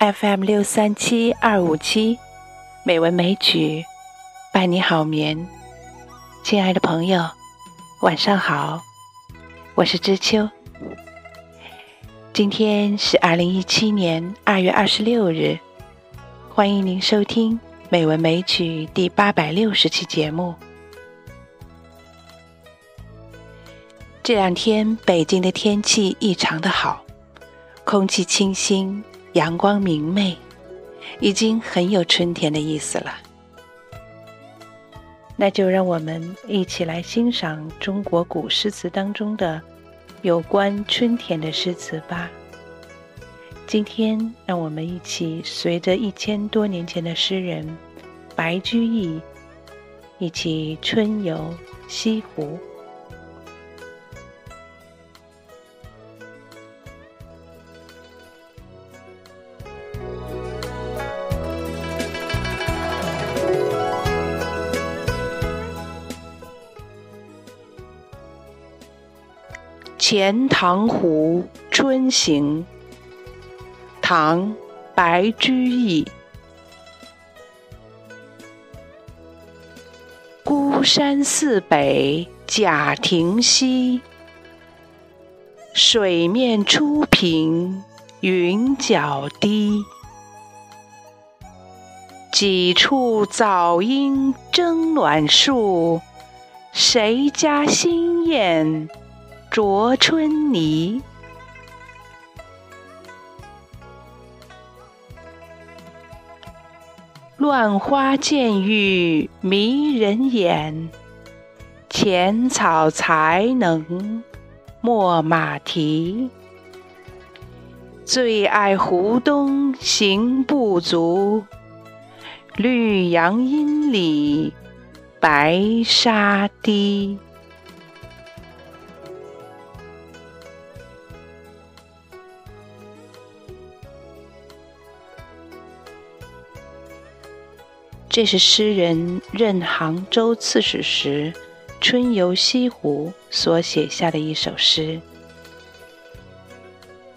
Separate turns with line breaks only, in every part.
FM 六三七二五七，美文美曲伴你好眠。亲爱的朋友，晚上好，我是知秋。今天是二零一七年二月二十六日，欢迎您收听《美文美曲》第八百六十期节目。这两天北京的天气异常的好，空气清新。阳光明媚，已经很有春天的意思了。那就让我们一起来欣赏中国古诗词当中的有关春天的诗词吧。今天，让我们一起随着一千多年前的诗人白居易，一起春游西湖。《钱塘湖春行》唐·白居易。孤山寺北贾亭西，水面初平云脚低。几处早莺争暖树，谁家新燕？啄春泥，乱花渐欲迷人眼，浅草才能没马蹄。最爱湖东行不足，绿杨阴里白沙堤。这是诗人任杭州刺史时春游西湖所写下的一首诗，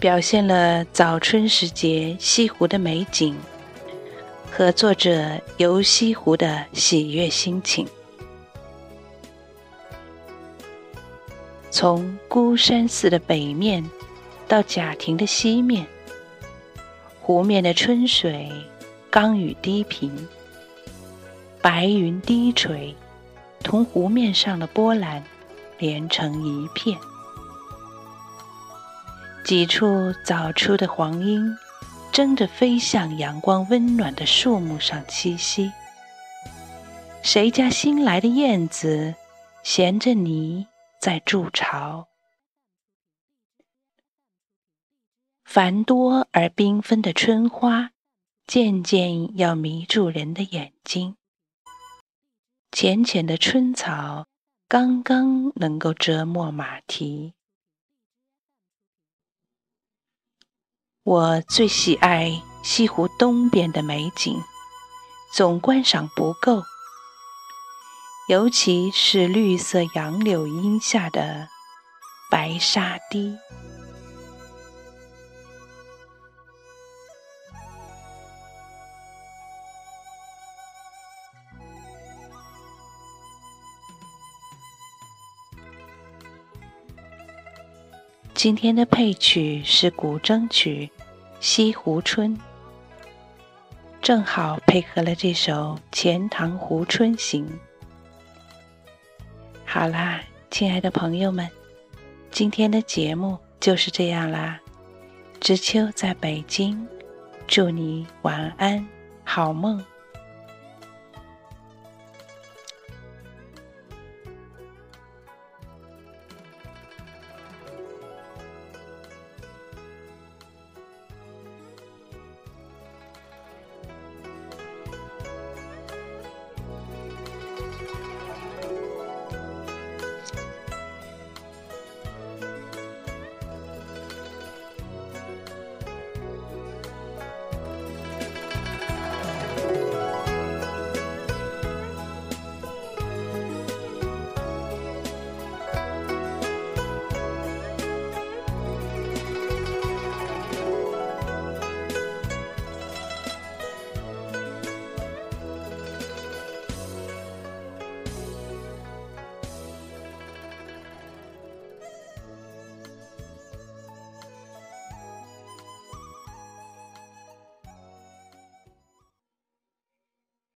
表现了早春时节西湖的美景和作者游西湖的喜悦心情。从孤山寺的北面到贾亭的西面，湖面的春水刚与低平。白云低垂，同湖面上的波澜连成一片。几处早出的黄莺，争着飞向阳光温暖的树木上栖息。谁家新来的燕子，衔着泥在筑巢？繁多而缤纷的春花，渐渐要迷住人的眼睛。浅浅的春草，刚刚能够折没马蹄。我最喜爱西湖东边的美景，总观赏不够。尤其是绿色杨柳荫下的白沙堤。今天的配曲是古筝曲《西湖春》，正好配合了这首《钱塘湖春行》。好啦，亲爱的朋友们，今天的节目就是这样啦。知秋在北京，祝你晚安，好梦。